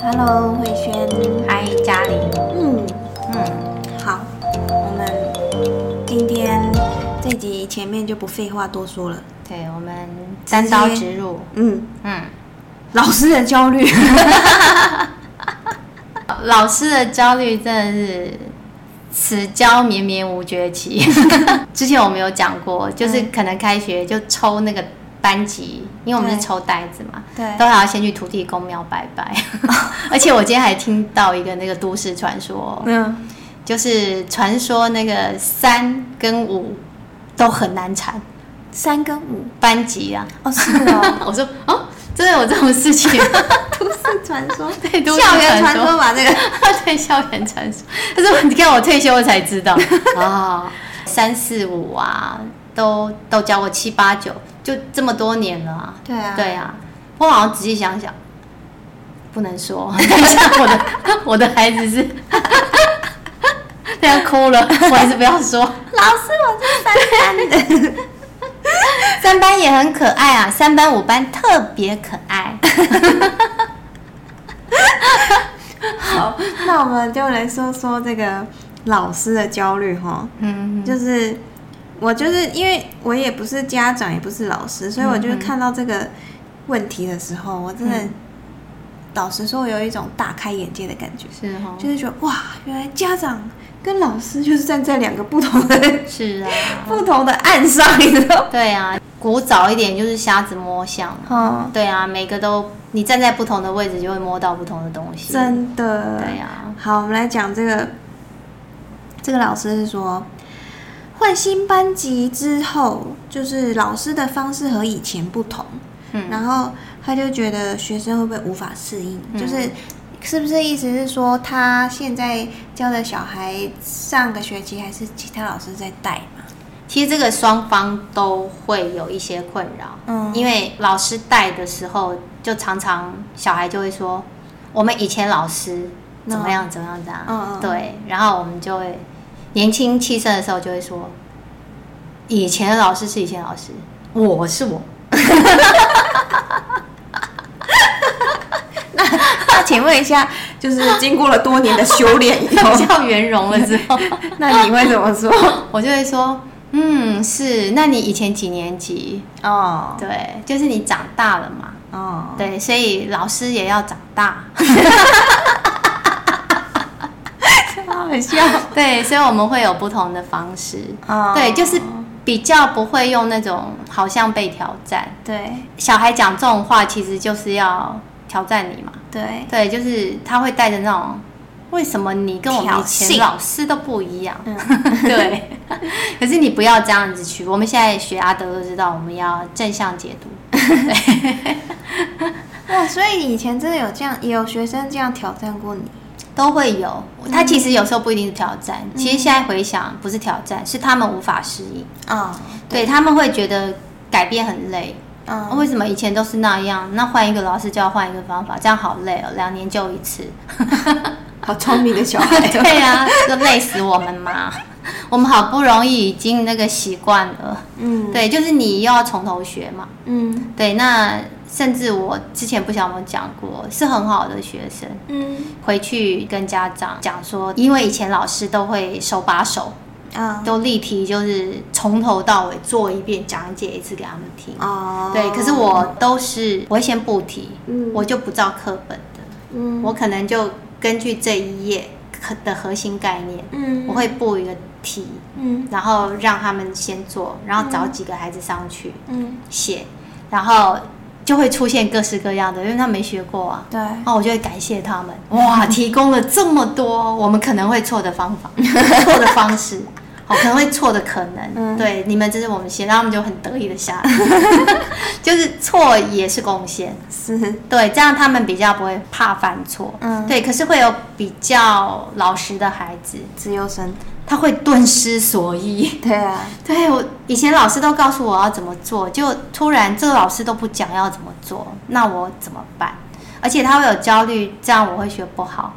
Hello，慧萱，嗨，嘉玲，嗯。嗯，好，我们今天这集前面就不废话多说了，对，我们单刀直入，嗯。嗯，老师的焦虑，老师的焦虑真的是此焦绵绵无绝期。之前我们有讲过，就是可能开学就抽那个。班级，因为我们是抽袋子嘛，对，都还要先去土地公庙拜拜。而且我今天还听到一个那个都市传说，嗯，就是传说那个三跟五都很难缠，三跟五？班级啊，哦是哦，我说哦，真的有这种事情？都市传说，对，都市校园传说吧，这个。对校园传说。他说你看我退休了才知道。啊，三四五啊，都都教过七八九。就这么多年了啊！对啊，对啊，我好像仔细想想，不能说，等一下我的我的孩子是，他要哭了，我还是不要说。老师，我是三班的，三班也很可爱啊，三班五班特别可爱。好，那我们就来说说这个老师的焦虑哈，嗯，就是。我就是因为我也不是家长，也不是老师，所以我就是看到这个问题的时候，我真的老实说，我有一种大开眼界的感觉，是哈，就是觉得哇，原来家长跟老师就是站在两个不同的，是啊，不同的岸上，你知道？对啊，古早一点就是瞎子摸象，嗯，对啊，每个都你站在不同的位置，就会摸到不同的东西，真的，对啊。好，我们来讲这个，这个老师是说。换新班级之后，就是老师的方式和以前不同，嗯，然后他就觉得学生会不会无法适应？嗯，就是是不是意思是说，他现在教的小孩上个学期还是其他老师在带嘛？其实这个双方都会有一些困扰，嗯，因为老师带的时候，就常常小孩就会说，我们以前老师怎么样怎么样的，嗯，对，然后我们就会。年轻气盛的时候就会说，以前的老师是以前老师，我是我。那那请问一下，就是经过了多年的修炼以后，比较圆融了之后，那你会怎么说？我就会说，嗯，是。那你以前几年级？哦，对，就是你长大了嘛。哦，对，所以老师也要长大。很像，对，所以我们会有不同的方式。Oh. 对，就是比较不会用那种好像被挑战。对，小孩讲这种话，其实就是要挑战你嘛。对，对，就是他会带着那种，为什么你跟我们以前老师都不一样？对，可是你不要这样子去。我们现在学阿德都知道，我们要正向解读。对，哇，所以以前真的有这样，也有学生这样挑战过你。都会有，他其实有时候不一定是挑战，嗯、其实现在回想不是挑战，是他们无法适应。啊、哦，对，他们会觉得改变很累。嗯、哦，为什么以前都是那样？那换一个老师就要换一个方法，这样好累哦，两年就一次。好聪明的小孩。对啊，就累死我们嘛。我们好不容易已经那个习惯了。嗯，对，就是你又要从头学嘛。嗯，对，那。甚至我之前不晓得有没有讲过，是很好的学生。嗯，回去跟家长讲说，因为以前老师都会手把手，啊，都例题就是从头到尾做一遍，讲解一次给他们听。哦，对，可是我都是我会先布题，嗯，我就不照课本的，嗯，我可能就根据这一页的核心概念，嗯，我会布一个题，嗯，然后让他们先做，然后找几个孩子上去，嗯，写，然后。就会出现各式各样的，因为他没学过啊。对。然后我就会感谢他们，哇，提供了这么多我们可能会错的方法、错的方式，哦，可能会错的可能。嗯。对，你们这是我们先，然后他们就很得意的下来，就是错也是贡献。是。对，这样他们比较不会怕犯错。嗯。对，可是会有比较老实的孩子，自由生。他会顿失所依。对啊，对，我以前老师都告诉我要怎么做，就突然这个老师都不讲要怎么做，那我怎么办？而且他会有焦虑，这样我会学不好。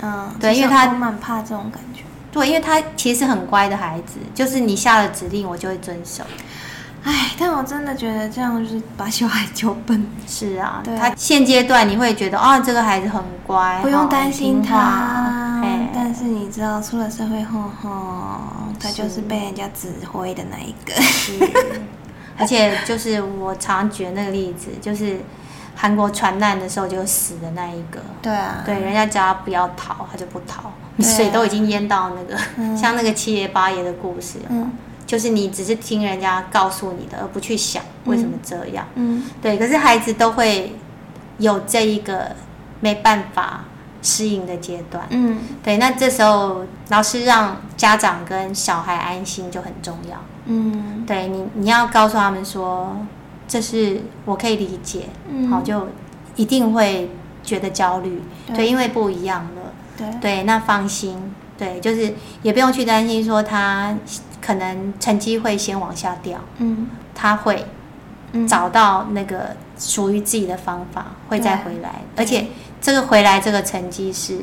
嗯，对，因为他蛮怕这种感觉。对，因为他其实很乖的孩子，就是你下了指令，我就会遵守。哎，但我真的觉得这样就是把小孩教笨。是啊，对他现阶段你会觉得哦，这个孩子很乖，不用担心他。哎，但是你知道，出了社会后，吼，他就是被人家指挥的那一个。而且就是我常举的那个例子，就是韩国船难的时候就死的那一个。对啊。对，人家叫他不要逃，他就不逃，水都已经淹到那个，像那个七爷八爷的故事。嗯。就是你只是听人家告诉你的，而不去想为什么这样。嗯，嗯对。可是孩子都会有这一个没办法适应的阶段。嗯，对。那这时候老师让家长跟小孩安心就很重要。嗯，对你你要告诉他们说，这是我可以理解。嗯，好，就一定会觉得焦虑。对，对，因为不一样了。对，对，那放心。对，就是也不用去担心说他。可能成绩会先往下掉，嗯，他会找到那个属于自己的方法，嗯、会再回来，而且这个回来这个成绩是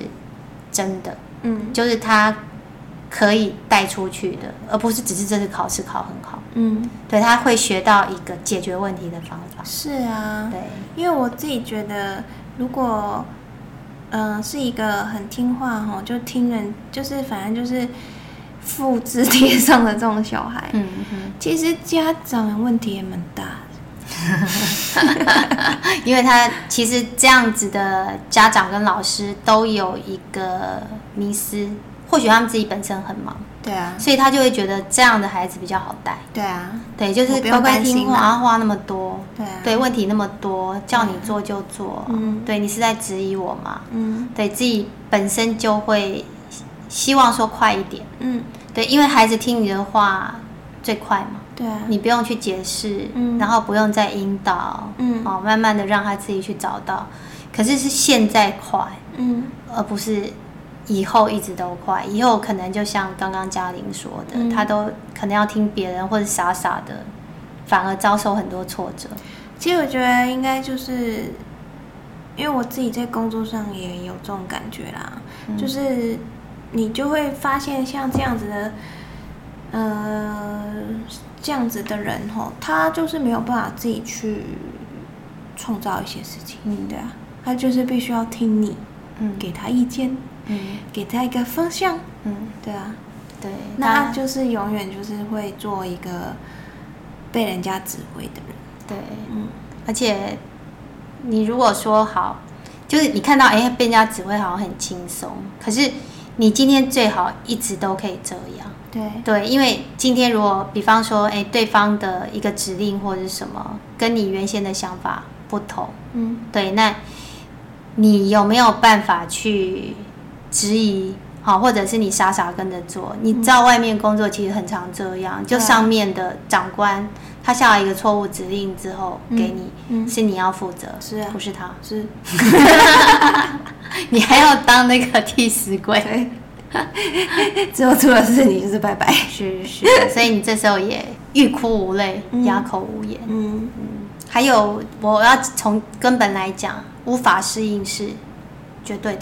真的，嗯，就是他可以带出去的，而不是只是这次考试考很好，嗯，对，他会学到一个解决问题的方法。是啊，对，因为我自己觉得，如果嗯、呃、是一个很听话哈，就听人，就是反正就是。复制贴上的这种小孩，嗯哼，其实家长问题也蛮大的，因为他其实这样子的家长跟老师都有一个迷失，或许他们自己本身很忙，对啊，所以他就会觉得这样的孩子比较好带，对啊，对，就是乖乖听话，话那么多，对啊，对，问题那么多，叫你做就做，嗯，对你是在质疑我吗？嗯，对自己本身就会希望说快一点，嗯。对，因为孩子听你的话最快嘛，对啊，你不用去解释，嗯，然后不用再引导，嗯，哦，慢慢的让他自己去找到，可是是现在快，嗯，而不是以后一直都快，以后可能就像刚刚嘉玲说的，嗯，他都可能要听别人或者傻傻的，反而遭受很多挫折。其实我觉得应该就是，因为我自己在工作上也有这种感觉啦，嗯，就是。你就会发现，像这样子的，呃，这样子的人吼，他就是没有办法自己去创造一些事情，嗯，对啊，他就是必须要听你，嗯，给他意见，嗯，给他一个方向，嗯，对啊，对，那他就是永远就是会做一个被人家指挥的人，对，嗯，而且你如果说好，就是你看到哎，被人家指挥好像很轻松，可是。你今天最好一直都可以这样，对。对，因为今天如果比方说，哎，对方的一个指令或者是什么，跟你原先的想法不同，嗯，对，那你有没有办法去质疑？好，或者是你傻傻跟着做？你知道外面工作其实很常这样，就上面的长官他下了一个错误指令之后给你，是你要负责，是啊，不是他，是。你还要当那个替死鬼，之后出了事你就是拜拜。是是，所以你这时候也欲哭无泪，哑口无言。嗯嗯。还有，我要从根本来讲，无法适应是绝对的。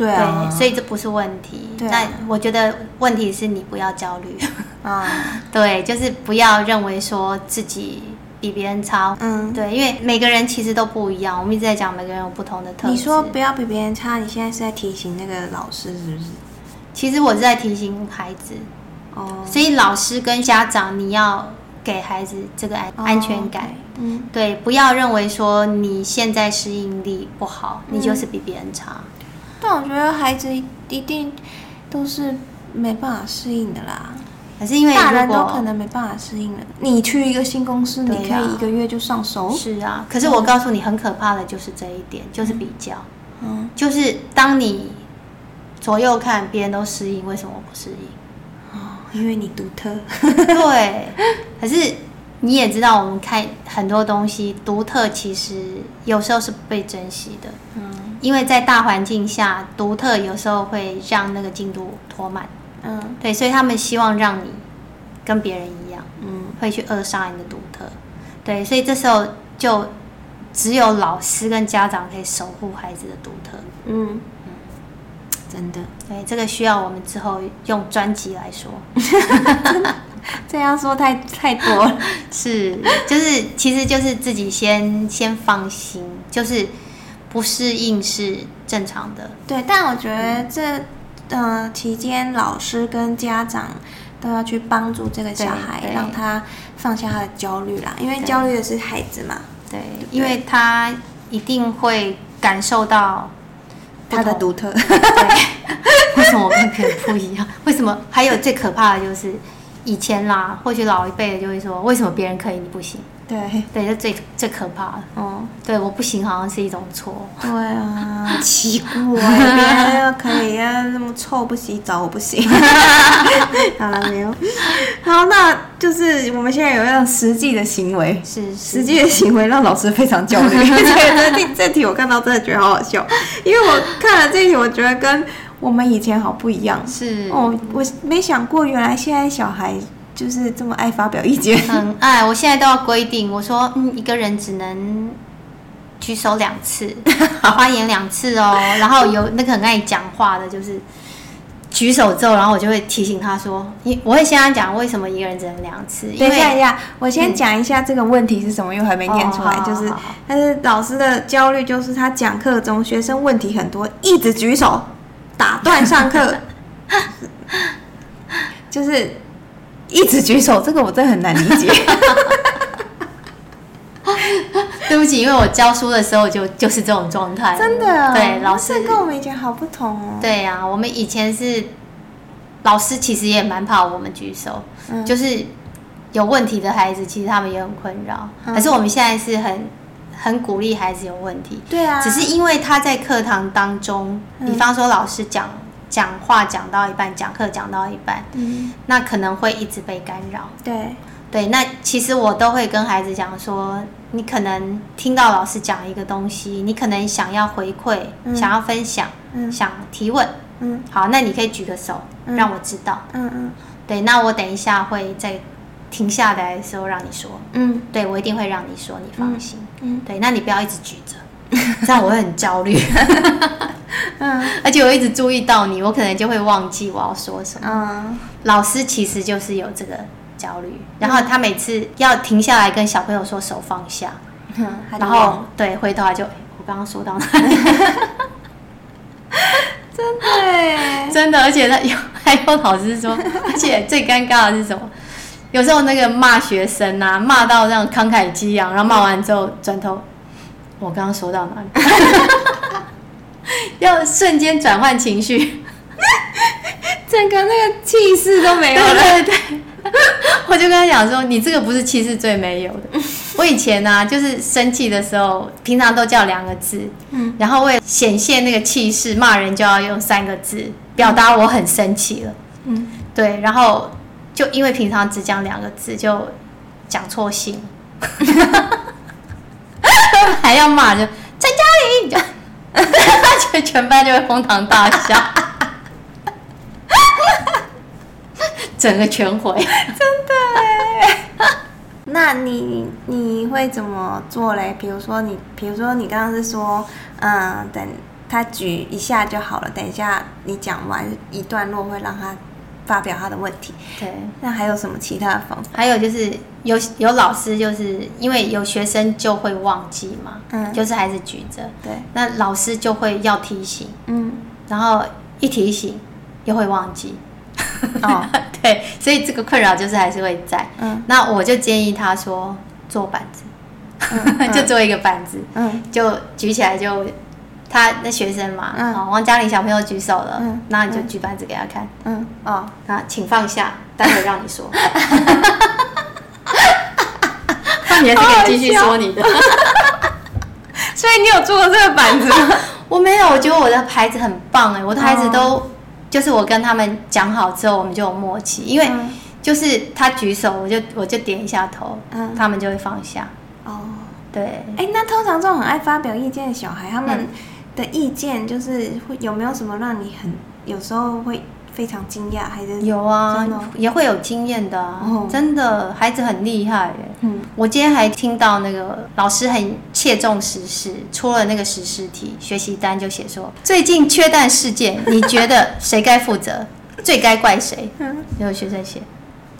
对啊。对，所以这不是问题。对。但我觉得问题是你不要焦虑。啊。对，就是不要认为说自己。比别人差，嗯，对，因为每个人其实都不一样。我们一直在讲每个人有不同的特质。你说不要比别人差，你现在是在提醒那个老师是不是？其实我是在提醒孩子，哦，所以老师跟家长你要给孩子这个安安全感，嗯，对，不要认为说你现在适应力不好，你就是比别人差。但我觉得孩子一定都是没办法适应的啦。还是因为大人都可能没办法适应了。你去一个新公司，你可以一个月就上手。是啊，可是我告诉你，很可怕的就是这一点，就是比较。嗯，就是当你左右看别人都适应，为什么我不适应？哦，因为你独特。对。可是你也知道，我们看很多东西，独特其实有时候是不被珍惜的。嗯。因为在大环境下，独特有时候会让那个进度拖慢。嗯，对，所以他们希望让你跟别人一样，嗯，会去扼杀你的独特，对，所以这时候就只有老师跟家长可以守护孩子的独特，嗯。嗯，真的，对，这个需要我们之后用专辑来说，这样说太太多了，是，就是其实就是自己先先放心，就是不适应是正常的。对，但我觉得这、嗯、呃期间，老师跟家长都要去帮助这个小孩，让他放下他的焦虑啦，因为焦虑的是孩子嘛。对，对，因为他一定会感受到他的独特。对，为什么我跟别人不一样？为什么？还有最可怕的就是。以前啦，或许老一辈的就会说：“为什么别人可以，你不行？”对，对，这最最可怕的。哦，对，我不行，好像是一种错。对啊，奇怪，别人要可以啊，那么臭不洗澡，我不行。好了没有？好，那就是我们现在有一样实际的行为，是，是实际的行为让老师非常焦虑。这题这题我看到真的觉得好好笑，因为我看了这题，我觉得跟。我们以前好不一样，是哦，我没想过原来现在小孩就是这么爱发表意见，很爱。我现在都要规定，我说嗯，一个人只能举手两次，发言两次哦。然后有那个很爱讲话的，就是举手之后，然后我就会提醒他说，你我会先讲为什么一个人只能两次。等一下，等一下，我先讲一下这个问题是什么，因为还没念出来。哦、就是，但是老师的焦虑就是他讲课中学生问题很多，一直举手。打断上课，就是一直举手，这个我真的很难理解。对不起，因为我教书的时候就就是这种状态。真的，对老师跟我们以前好不同哦。对呀、啊，我们以前是老师，其实也蛮怕我们举手，嗯、就是有问题的孩子，其实他们也很困扰。嗯、可是我们现在是很。很鼓励孩子有问题，对啊，只是因为他在课堂当中，比方说老师讲讲话讲到一半，讲课讲到一半，嗯，那可能会一直被干扰。对。对，那其实我都会跟孩子讲说，你可能听到老师讲一个东西，你可能想要回馈，想要分享，想提问，嗯，好，那你可以举个手，让我知道，嗯嗯，对，那我等一下会再。停下来的时候让你说，嗯，对，我一定会让你说，你放心，嗯，嗯。对，那你不要一直举着，这样我会很焦虑，嗯，而且我一直注意到你，我可能就会忘记我要说什么，嗯，老师其实就是有这个焦虑，然后他每次要停下来跟小朋友说手放下，嗯，然后对，回头他就我刚刚说到哪里？真的，真的，而且他有还有老师说，而且最尴尬的是什么？有时候那个骂学生啊，骂到这样慷慨激昂，然后骂完之后转头，我刚刚说到哪里？要瞬间转换情绪，整个那个气势都没有了。对对对，我就跟他讲说，你这个不是气势最没有的。我以前呢、啊，就是生气的时候，平常都叫两个字，嗯，然后为了显现那个气势，骂人就要用三个字，表达我很生气了。嗯，对，然后。就因为平常只讲两个字，就讲错还要骂，就在家里，就全班就会哄堂大笑，整个全毁，真的。那你你会怎么做嘞？比如说你，比如说你刚刚是说，嗯，等他举一下就好了。等一下你讲完一段落，会让他。发表他的问题，对，那还有什么其他的方法？还有就是有有老师，就是因为有学生就会忘记嘛，嗯，就是还是举着，对，那老师就会要提醒，嗯，然后一提醒又会忘记，哦，对，所以这个困扰就是还是会在，嗯，那我就建议他说做板子，嗯、就做一个板子，嗯，就举起来就。他的学生嘛，嗯，王嘉玲小朋友举手了，嗯，那你就举板子给他看，嗯，哦，那请放下，待会让你说，那你还是可以继续说你的，所以你有做过这个板子吗？我没有，我觉得我的牌子很棒哎，我的孩子都就是我跟他们讲好之后，我们就有默契，因为就是他举手，我就我就点一下头，嗯，他们就会放下，哦，对，哎，那通常这种很爱发表意见的小孩，他们。的意见就是会有没有什么让你很有时候会非常惊讶，还是有啊，也会有经验的、啊哦，真的孩子很厉害耶。嗯，我今天还听到那个老师很切中时事，出了那个时事题学习单，就写说最近缺蛋事件，你觉得谁该负责？最该怪谁？嗯，有学生写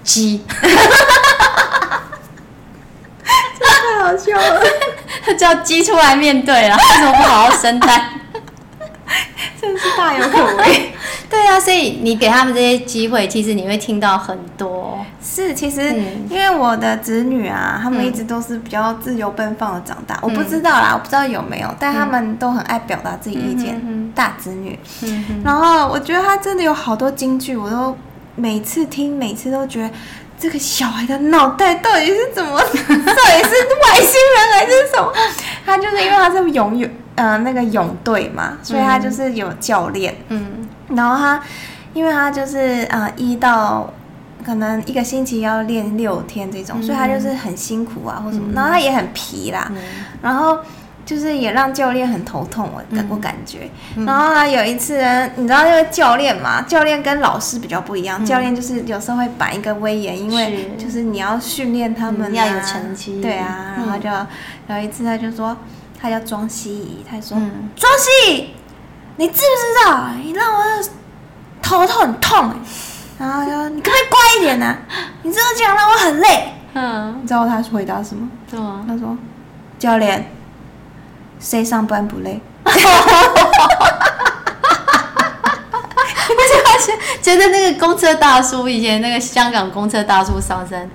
鸡，太好笑了，叫鸡出来面对啊，为什么不好好生蛋？真是大有可为。对啊，所以你给他们这些机会，其实你会听到很多。是，其实因为我的子女啊，他们一直都是比较自由奔放的长大。嗯、我不知道啦，我不知道有没有，但他们都很爱表达自己意见。大子女，嗯、然后我觉得他真的有好多金句，我都每次听，每次都觉得这个小孩的脑袋到底是怎么，到底是外星人还是什么？他就是因为他是泳泳呃那个泳队嘛，所以他就是有教练。嗯。然后他，因为他就是呃一到可能一个星期要练六天这种，嗯、所以他就是很辛苦啊或什么。嗯、然后他也很皮啦，嗯、然后就是也让教练很头痛，我感我感觉。嗯、然后呢有一次呢，你知道那个教练嘛，教练跟老师比较不一样，嗯、教练就是有时候会摆一个威严，因为就是你要训练他们、啊嗯、要有成绩。对啊，然后就有一次他就说，他叫庄希怡，他说庄希。你知不知道？你让我头头很痛，然后说你可不可以乖一点呢、啊？你这样讲让我很累。嗯，你知道他回答什么？什么，他说：“教练，谁上班不累？”哈哈哈哈哈哈！觉得那个公车大叔以前那个香港公车大叔上身，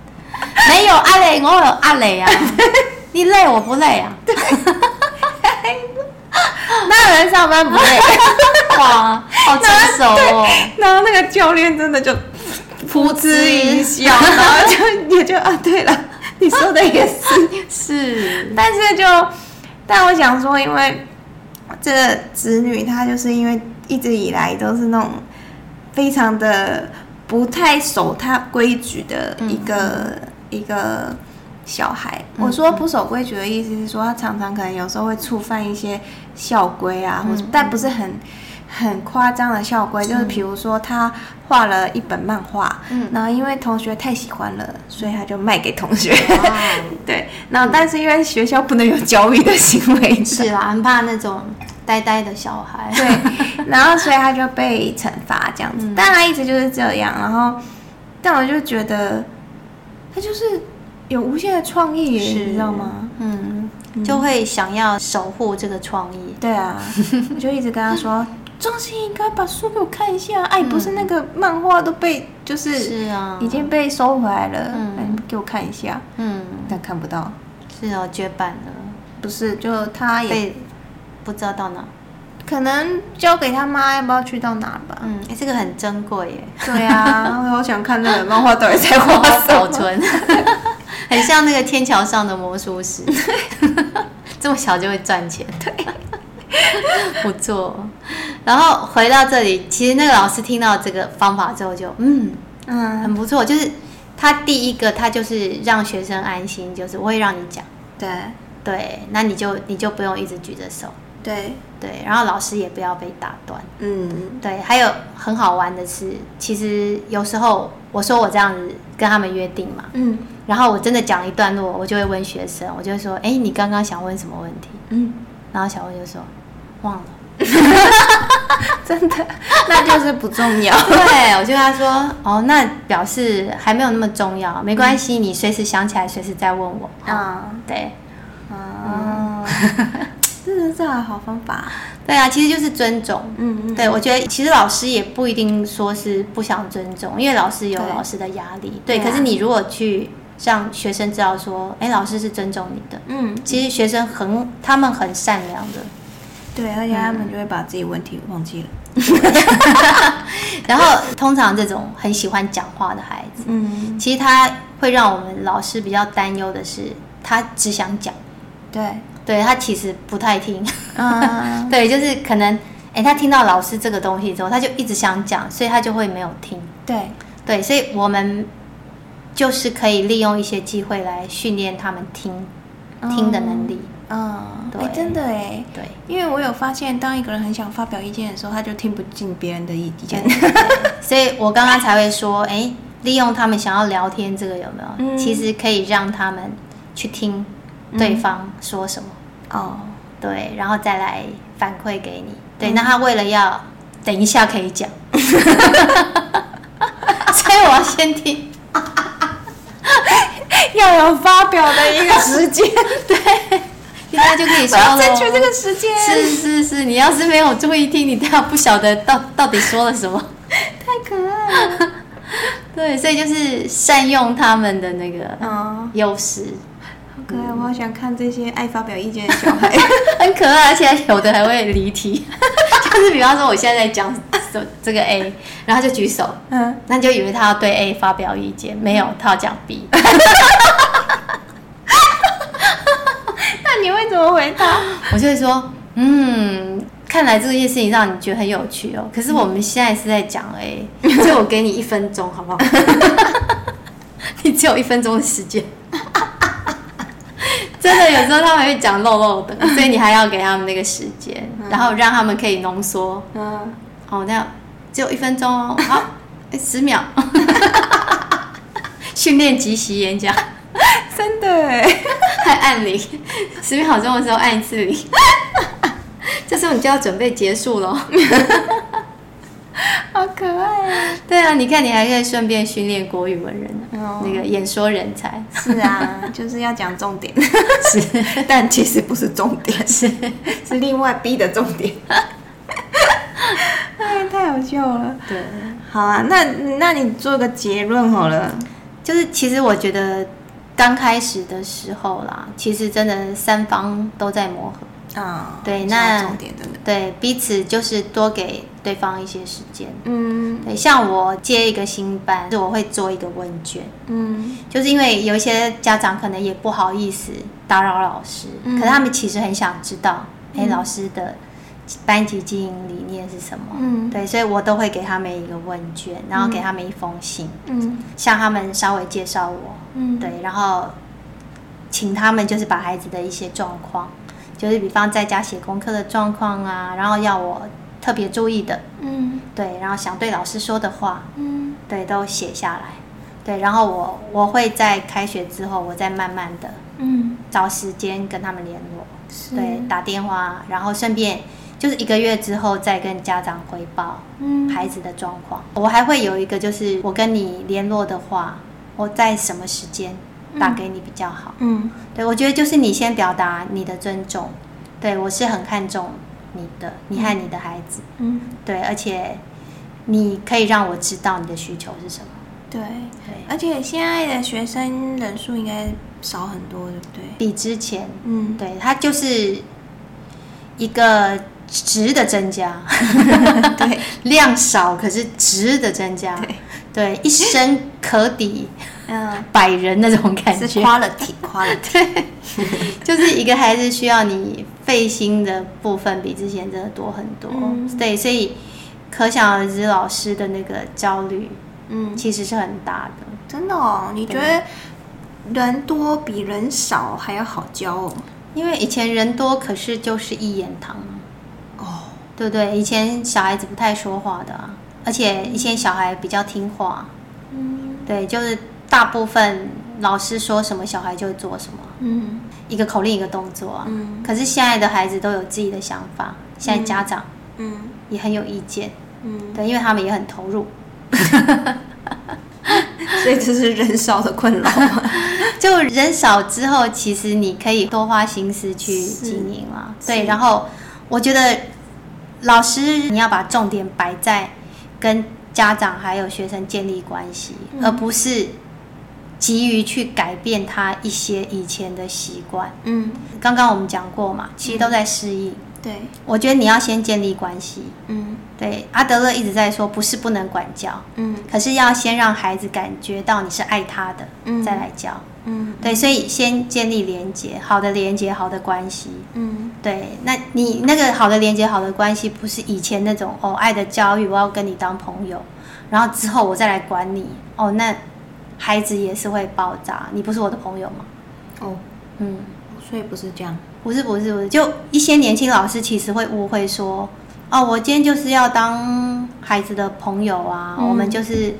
没有阿累，我有阿累啊。你累我不累啊。对 那有人上班不累？哇，好成熟哦！然后那个教练真的就噗嗤一笑，然后就也就啊，对了，你说的也是是，但是就，但我想说，因为这个子女他就是因为一直以来都是那种非常的不太守他规矩的一个、嗯、一个。小孩，我说不守规矩的意思是说，他常常可能有时候会触犯一些校规啊，或者但不是很很夸张的校规，就是比如说他画了一本漫画，嗯，然后因为同学太喜欢了，所以他就卖给同学，对，然后但是因为学校不能有交易的行为，是啦，很怕那种呆呆的小孩，对，然后所以他就被惩罚这样子，但他一直就是这样，然后但我就觉得他就是。有无限的创意，你知道吗？嗯，就会想要守护这个创意。对啊，我就一直跟他说：“庄心，应该把书给我看一下。”哎，不是那个漫画都被就是是啊，已经被收回来了。嗯，给我看一下。嗯，但看不到。是哦，绝版了。不是，就他也不知道到哪，可能交给他妈，也不知道去到哪吧。嗯，哎，这个很珍贵耶。对啊，我好想看那个漫画到底在画。保存。很像那个天桥上的魔术师，这么小就会赚钱，对，不错。然后回到这里，其实那个老师听到这个方法之后就，嗯嗯，很不错。就是他第一个，他就是让学生安心，就是我会让你讲，对对，那你就你就不用一直举着手，对对。然后老师也不要被打断，嗯，对。还有很好玩的是，其实有时候我说我这样子跟他们约定嘛，嗯。然后我真的讲一段落，我就会问学生，我就会说：“哎，你刚刚想问什么问题？”嗯，然后小薇就说：“忘了。” 真的，那就是不重要。对，我就跟他说：“哦，那表示还没有那么重要，没关系，你随时想起来，随时再问我。”啊，对，哦，这是这个好方法。对啊，其实就是尊重。嗯嗯，对，我觉得其实老师也不一定说是不想尊重，因为老师有老师的压力。对，可是你如果去。让学生知道说，哎，老师是尊重你的。嗯，其实学生很，他们很善良的。对，而且他们就会把自己问题忘记了。然后，通常这种很喜欢讲话的孩子，嗯，其实他会让我们老师比较担忧的是，他只想讲。对，对他其实不太听。嗯，对，就是可能，哎，他听到老师这个东西之后，他就一直想讲，所以他就会没有听。对，对，所以我们。就是可以利用一些机会来训练他们听、嗯、听的能力。嗯，对，欸、真的哎。对，因为我有发现，当一个人很想发表意见的时候，他就听不进别人的意见。所以我刚刚才会说，哎、欸，利用他们想要聊天，这个有没有？嗯、其实可以让他们去听对方说什么。嗯、哦，对，然后再来反馈给你。对，嗯、那他为了要等一下可以讲，所以我要先听。要有发表的一个时间，对，现在就可以说了。争取这个时间。是是是，你要是没有注意听，你都要不晓得到到底说了什么。太可爱了。对，所以就是善用他们的那个优势。好可爱，我好想看这些爱发表意见的小孩，很可爱，而且有的还会离题。就是比方说，我现在在讲这个 A，然后就举手，嗯，那就以为他要对 A 发表意见，没有，他要讲 B。那你会怎么回答？我就会说，嗯，看来这件事情让你觉得很有趣哦。可是我们现在是在讲 A，所以我给你一分钟，好不好？你只有一分钟的时间。真的，有时候他们会讲漏漏的，所以你还要给他们那个时间，然后让他们可以浓缩。嗯，哦，那样只有一分钟哦。好，十秒。训练即席演讲，真的哎，还按铃，十秒钟的时候按一次铃，这时候你就要准备结束了。好可爱啊！对啊，你看你还可以顺便训练国语文人，哦、那个演说人才。是啊，就是要讲重点，是，但其实不是重点，是是另外逼的重点。哎，太好笑了。对，好啊，那那你做个结论好了，就是其实我觉得刚开始的时候啦，其实真的三方都在磨合。啊，对，那重点真的对彼此就是多给对方一些时间。嗯，对，像我接一个新班，就我会做一个问卷。嗯，就是因为有一些家长可能也不好意思打扰老师，嗯、可是他们其实很想知道，哎、嗯，老师的班级经营理念是什么？嗯，对，所以我都会给他们一个问卷，然后给他们一封信。嗯，向他们稍微介绍我。嗯，对，然后请他们就是把孩子的一些状况。就是比方在家写功课的状况啊，然后要我特别注意的，嗯，对，然后想对老师说的话，嗯，对，都写下来，对，然后我我会在开学之后，我再慢慢的，嗯，找时间跟他们联络，对，打电话，然后顺便就是一个月之后再跟家长汇报，嗯，孩子的状况，嗯，我还会有一个就是我跟你联络的话，我在什么时间？打给你比较好。嗯，对，我觉得就是你先表达你的尊重，对，我是很看重你的，你和你的孩子。嗯，对，而且你可以让我知道你的需求是什么。对对，而且现在的学生人数应该少很多，对不对？比之前，嗯，对，他就是一个质的增加，对，量少可是值的增加，对，对，一生可抵。嗯，百人那种感觉。是 quality quality，对，就是一个孩子需要你费心的部分比之前真的多很多。嗯、对，所以可想而知老师的那个焦虑，嗯，其实是很大的。真的哦？你觉得人多比人少还要好教哦？因为以前人多，可是就是一言堂。哦，对不对？以前小孩子不太说话的，啊，而且以前小孩比较听话。嗯，对，就是。大部分老师说什么，小孩就做什么。嗯，一个口令一个动作。嗯，可是现在的孩子都有自己的想法，现在家长嗯也很有意见。嗯，对，因为他们也很投入。所以这是人少的困扰。就人少之后，其实你可以多花心思去经营啊。对，然后我觉得老师你要把重点摆在跟家长还有学生建立关系，而不是。急于去改变他一些以前的习惯。嗯，刚刚我们讲过嘛，其实都在适应。对，我觉得你要先建立关系。嗯，对，阿德勒一直在说，不是不能管教。嗯，可是要先让孩子感觉到你是爱他的，嗯，再来教。嗯，对，所以先建立连接，好的连接，好的关系。嗯，对，那你那个好的连接，好的关系，不是以前那种哦爱的教育，我要跟你当朋友，然后之后我再来管你。哦，那。孩子也是会爆炸，你不是我的朋友吗？哦，嗯，所以不是这样，不是不是不是，就一些年轻老师其实会误会说，哦，我今天就是要当孩子的朋友啊，嗯、我们就是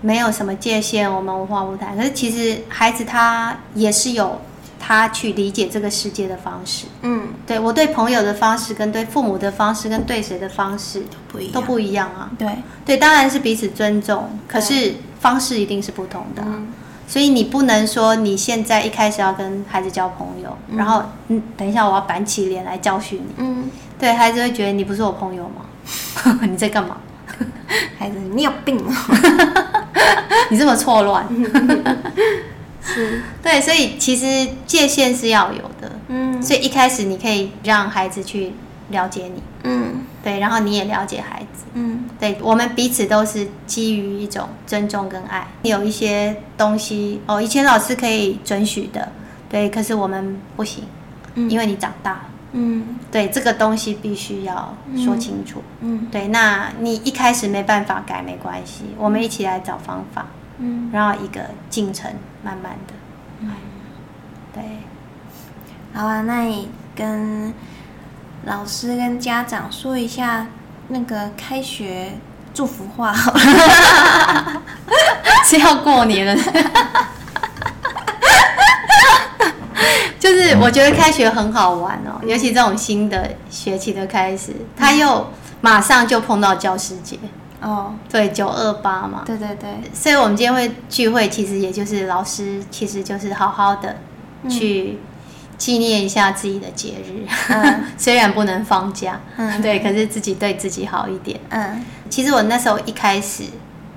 没有什么界限，我们无话不谈。可是其实孩子他也是有他去理解这个世界的方式。嗯，对，我对朋友的方式，跟对父母的方式，跟对谁的方式都不一样，都不一样啊。对，对，当然是彼此尊重，可是方式一定是不同的。嗯，所以你不能说你现在一开始要跟孩子交朋友，嗯，然后嗯，等一下我要板起脸来教训你。嗯，对，孩子会觉得你不是我朋友吗？你在干嘛？孩子，你有病吗？你这么错乱。是，对，所以其实界限是要有的。嗯，所以一开始你可以让孩子去了解你。嗯，对，然后你也了解孩子。嗯，对，我们彼此都是基于一种尊重跟爱。有一些东西哦，以前老师可以准许的，对，可是我们不行，嗯，因为你长大了。嗯，对，这个东西必须要说清楚。嗯，对，那你一开始没办法改没关系，我们一起来找方法。嗯，然后一个进程，慢慢的，嗯，对，好啊，那你跟老师跟家长说一下那个开学祝福话好了，是要过年了，就是我觉得开学很好玩哦，尤其这种新的学期的开始，他又马上就碰到教师节。哦，对，九二八嘛，对对对，所以我们今天会聚会，其实也就是老师，其实就是好好的去纪念一下自己的节日，嗯，虽然不能放假，嗯，对，可是自己对自己好一点，嗯，其实我那时候一开始，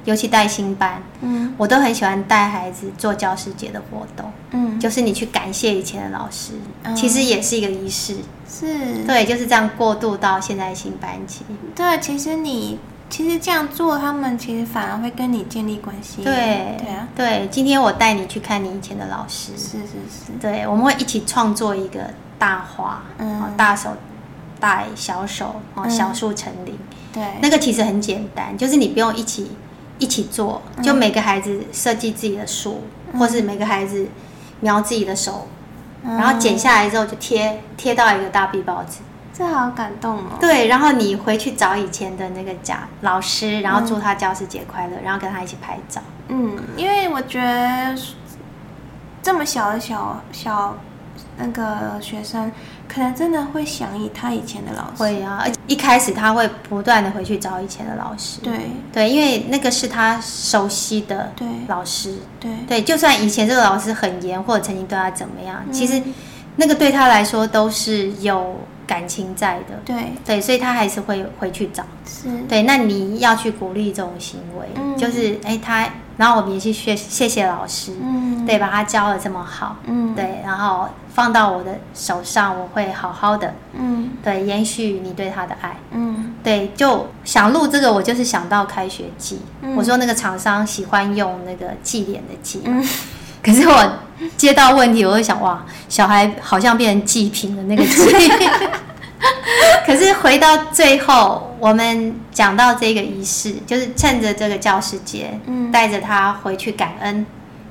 尤其带新班，嗯，我都很喜欢带孩子做教师节的活动，嗯，就是你去感谢以前的老师，其实也是一个仪式，是，对，就是这样过渡到现在新班级，对，其实你。其实这样做，他们其实反而会跟你建立关系。对对啊，对。今天我带你去看你以前的老师。是是是。对，我们会一起创作一个大花，嗯，大手带小手，哦，小树成林。对。那个其实很简单，就是你不用一起一起做，就每个孩子设计自己的树，或是每个孩子描自己的手，然后剪下来之后就贴贴到一个大壁报纸。这好感动哦！对，然后你回去找以前的那个家老师，然后祝他教师节快乐，嗯、然后跟他一起拍照。嗯，因为我觉得这么小的小小那个学生，可能真的会想以他以前的老师。会啊，一开始他会不断的回去找以前的老师。对对，因为那个是他熟悉的老师。对对，就算以前这个老师很严，或者曾经对他怎么样，嗯、其实那个对他来说都是有。感情在的，对对，所以他还是会回去找，是对。那你要去鼓励这种行为，嗯、就是哎，他，然后我们也去谢谢谢老师，嗯，对，把他教的这么好，嗯，对，然后放到我的手上，我会好好的，嗯，对，延续你对他的爱，嗯，对，就想录这个，我就是想到开学季，嗯、我说那个厂商喜欢用那个记脸的祭，嗯。可是我接到问题，我就想哇，小孩好像变成祭品的那个祭。可是回到最后，我们讲到这个仪式，就是趁着这个教师节，嗯，带着他回去感恩，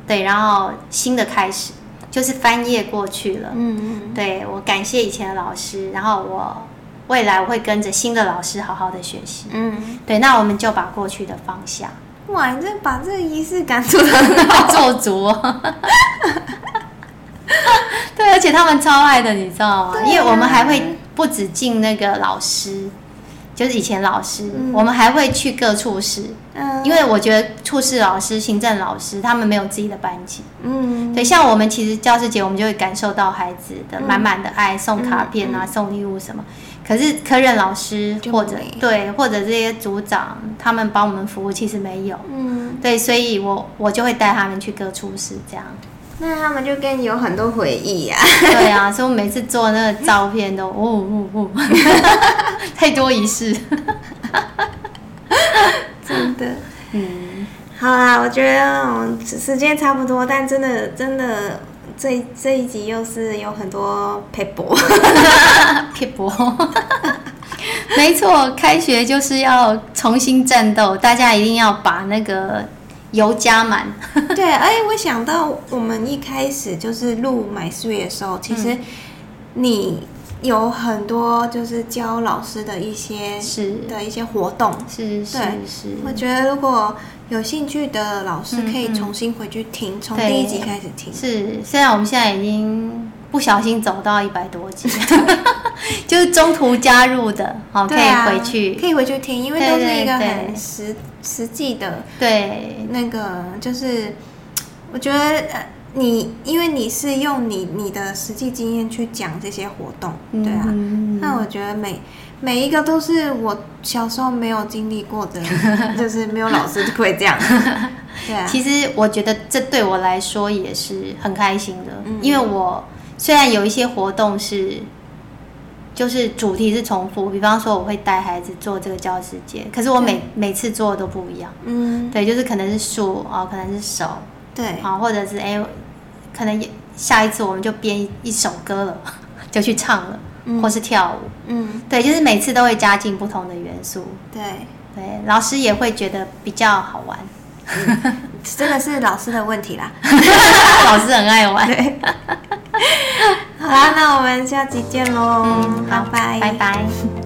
对，然后新的开始就是翻页过去了，嗯嗯，对，我感谢以前的老师，然后我未来我会跟着新的老师好好的学习，嗯，对，那我们就把过去的放下。哇，你这把这个仪式感做的很好，做足哦。对，而且他们超爱的，你知道吗？啊、因为我们还会不止敬那个老师，就是以前老师，嗯、我们还会去各处室。嗯，因为我觉得处室老师、行政老师他们没有自己的班级。嗯，对，像我们其实教师节，我们就会感受到孩子的满满的爱，送卡片啊，嗯、送礼物什么。可是科任老师或者对或者这些组长，他们帮我们服务其实没有，嗯，对，所以我我就会带他们去各处室这样，那他们就跟你有很多回忆呀、啊，对啊，所以我每次做那个照片都哦哦哦，太多仪式，真的，嗯，好啦，我觉得时间差不多，但真的真的。这这一集又是有很多撇步，撇步，没错，开学就是要重新战斗，大家一定要把那个油加满。对，哎，我想到我们一开始就是录 MySuite 的时候，其实你有很多就是教老师的一些是的一些活动，是是是，我觉得如果。有兴趣的老师可以重新回去听，从、嗯嗯、第一集开始听。是，虽然我们现在已经不小心走到一百多集，就是中途加入的，好，可以回去，可以回去听，因为都是一个很实实际的，对，那个就是我觉得。你因为你是用你你的实际经验去讲这些活动，对啊，嗯、那我觉得每每一个都是我小时候没有经历过的，就是没有老师会这样，对啊。其实我觉得这对我来说也是很开心的，嗯、因为我虽然有一些活动是，就是主题是重复，比方说我会带孩子做这个教师节，可是我每每次做的都不一样，嗯，对，就是可能是树哦，可能是手。对，好，或者是哎，可能下一次我们就编一首歌了，就去唱了，嗯、或是跳舞，嗯，对，就是每次都会加进不同的元素，对，对，老师也会觉得比较好玩，嗯、真的是老师的问题啦，老师很爱玩，好啦，那我们下期见喽。嗯，拜拜，拜拜。